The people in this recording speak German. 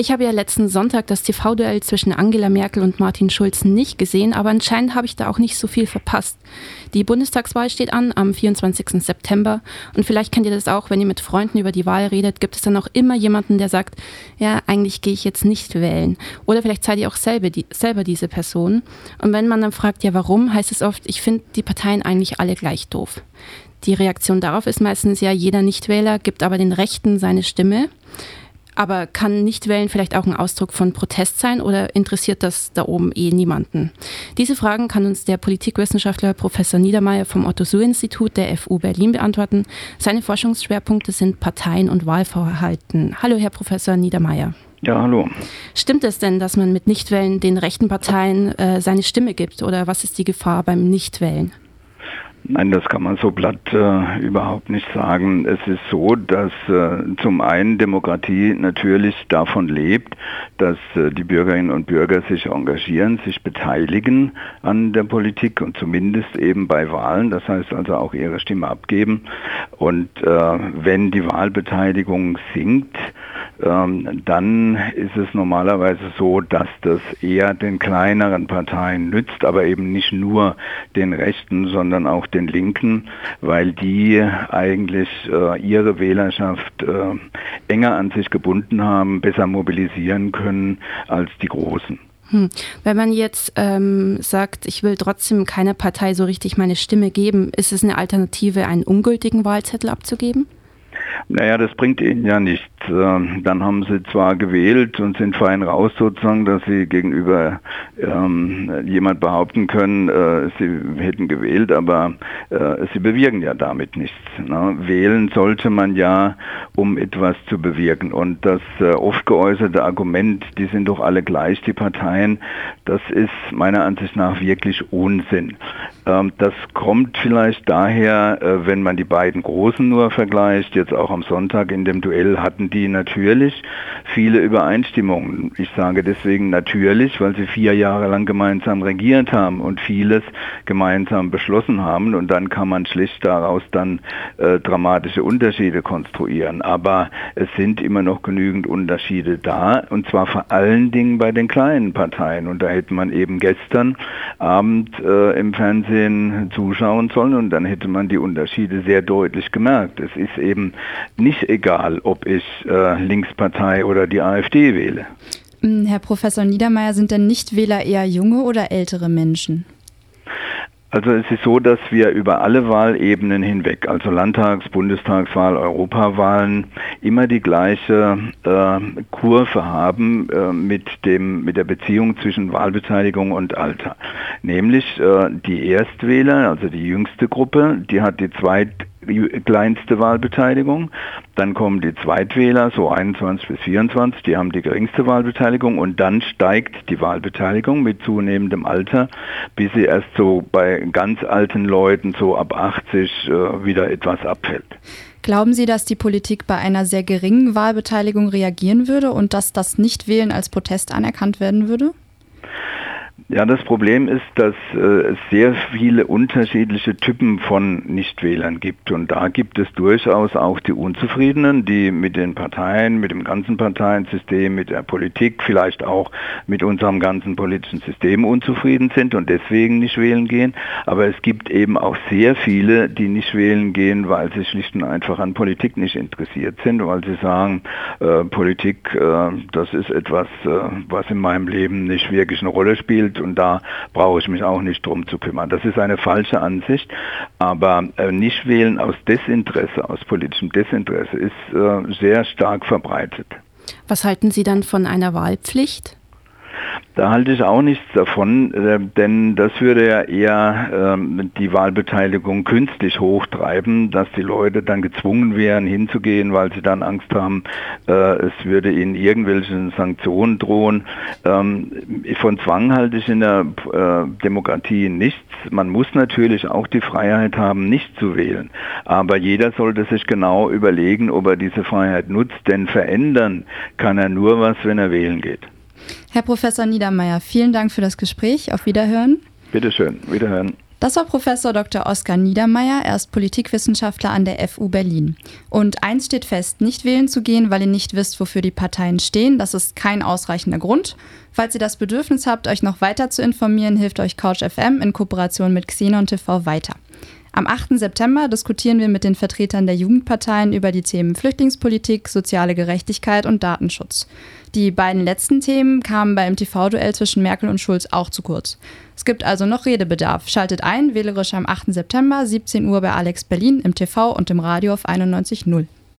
Ich habe ja letzten Sonntag das TV-Duell zwischen Angela Merkel und Martin Schulz nicht gesehen, aber anscheinend habe ich da auch nicht so viel verpasst. Die Bundestagswahl steht an am 24. September und vielleicht kennt ihr das auch, wenn ihr mit Freunden über die Wahl redet, gibt es dann auch immer jemanden, der sagt, ja, eigentlich gehe ich jetzt nicht wählen. Oder vielleicht seid ihr auch selber, die, selber diese Person. Und wenn man dann fragt, ja, warum, heißt es oft, ich finde die Parteien eigentlich alle gleich doof. Die Reaktion darauf ist meistens ja, jeder Nichtwähler gibt aber den Rechten seine Stimme. Aber kann Nichtwählen vielleicht auch ein Ausdruck von Protest sein oder interessiert das da oben eh niemanden? Diese Fragen kann uns der Politikwissenschaftler Professor Niedermeyer vom Otto-Suhr-Institut der FU Berlin beantworten. Seine Forschungsschwerpunkte sind Parteien und Wahlverhalten. Hallo, Herr Professor Niedermeyer. Ja, hallo. Stimmt es denn, dass man mit Nichtwählen den rechten Parteien äh, seine Stimme gibt oder was ist die Gefahr beim Nichtwählen? Nein, das kann man so platt äh, überhaupt nicht sagen. Es ist so, dass äh, zum einen Demokratie natürlich davon lebt, dass äh, die Bürgerinnen und Bürger sich engagieren, sich beteiligen an der Politik und zumindest eben bei Wahlen, das heißt also auch ihre Stimme abgeben. Und äh, wenn die Wahlbeteiligung sinkt, ähm, dann ist es normalerweise so, dass das eher den kleineren Parteien nützt, aber eben nicht nur den Rechten, sondern auch den Linken, weil die eigentlich äh, ihre Wählerschaft äh, enger an sich gebunden haben, besser mobilisieren können als die Großen. Hm. Wenn man jetzt ähm, sagt, ich will trotzdem keiner Partei so richtig meine Stimme geben, ist es eine Alternative, einen ungültigen Wahlzettel abzugeben? Naja, das bringt ihnen ja nichts. Ähm, dann haben sie zwar gewählt und sind fein raus sozusagen, dass sie gegenüber ähm, jemand behaupten können, äh, sie hätten gewählt, aber äh, sie bewirken ja damit nichts. Ne? Wählen sollte man ja, um etwas zu bewirken. Und das äh, oft geäußerte Argument, die sind doch alle gleich, die Parteien, das ist meiner Ansicht nach wirklich Unsinn. Ähm, das kommt vielleicht daher, äh, wenn man die beiden Großen nur vergleicht, jetzt auch am Sonntag in dem Duell hatten die natürlich viele Übereinstimmungen. Ich sage deswegen natürlich, weil sie vier Jahre lang gemeinsam regiert haben und vieles gemeinsam beschlossen haben und dann kann man schlicht daraus dann äh, dramatische Unterschiede konstruieren. Aber es sind immer noch genügend Unterschiede da und zwar vor allen Dingen bei den kleinen Parteien und da hätte man eben gestern Abend äh, im Fernsehen zuschauen sollen und dann hätte man die Unterschiede sehr deutlich gemerkt. Es ist eben nicht egal, ob ich äh, Linkspartei oder die AfD wähle. Hm, Herr Professor Niedermeyer, sind denn Nichtwähler eher junge oder ältere Menschen? Also es ist so, dass wir über alle Wahlebenen hinweg, also Landtags-, Bundestagswahl, Europawahlen, immer die gleiche äh, Kurve haben äh, mit, dem, mit der Beziehung zwischen Wahlbeteiligung und Alter. Nämlich äh, die Erstwähler, also die jüngste Gruppe, die hat die zweit kleinste Wahlbeteiligung. Dann kommen die Zweitwähler, so 21 bis 24, die haben die geringste Wahlbeteiligung und dann steigt die Wahlbeteiligung mit zunehmendem Alter, bis sie erst so bei ganz alten Leuten, so ab 80, äh, wieder etwas abfällt. Glauben Sie, dass die Politik bei einer sehr geringen Wahlbeteiligung reagieren würde und dass das Nichtwählen als Protest anerkannt werden würde? Ja, das Problem ist, dass äh, es sehr viele unterschiedliche Typen von Nichtwählern gibt. Und da gibt es durchaus auch die Unzufriedenen, die mit den Parteien, mit dem ganzen Parteiensystem, mit der Politik, vielleicht auch mit unserem ganzen politischen System unzufrieden sind und deswegen nicht wählen gehen. Aber es gibt eben auch sehr viele, die nicht wählen gehen, weil sie schlicht und einfach an Politik nicht interessiert sind, weil sie sagen, äh, Politik, äh, das ist etwas, äh, was in meinem Leben nicht wirklich eine Rolle spielt und da brauche ich mich auch nicht drum zu kümmern. Das ist eine falsche Ansicht, aber äh, nicht wählen aus Desinteresse, aus politischem Desinteresse ist äh, sehr stark verbreitet. Was halten Sie dann von einer Wahlpflicht? Da halte ich auch nichts davon, äh, denn das würde ja eher ähm, die Wahlbeteiligung künstlich hochtreiben, dass die Leute dann gezwungen wären hinzugehen, weil sie dann Angst haben, äh, es würde ihnen irgendwelche Sanktionen drohen. Ähm, von Zwang halte ich in der äh, Demokratie nichts. Man muss natürlich auch die Freiheit haben, nicht zu wählen. Aber jeder sollte sich genau überlegen, ob er diese Freiheit nutzt, denn verändern kann er nur was, wenn er wählen geht. Herr Professor Niedermeyer, vielen Dank für das Gespräch. Auf Wiederhören. Bitte schön. Wiederhören. Das war Professor Dr. Oskar Niedermeyer, er ist Politikwissenschaftler an der FU Berlin. Und eins steht fest, nicht wählen zu gehen, weil ihr nicht wisst, wofür die Parteien stehen, das ist kein ausreichender Grund. Falls ihr das Bedürfnis habt, euch noch weiter zu informieren, hilft euch Couch FM in Kooperation mit Xenon TV weiter. Am 8. September diskutieren wir mit den Vertretern der Jugendparteien über die Themen Flüchtlingspolitik, soziale Gerechtigkeit und Datenschutz. Die beiden letzten Themen kamen beim TV-Duell zwischen Merkel und Schulz auch zu kurz. Es gibt also noch Redebedarf. Schaltet ein, wählerisch am 8. September, 17 Uhr bei Alex Berlin im TV und im Radio auf 91.0.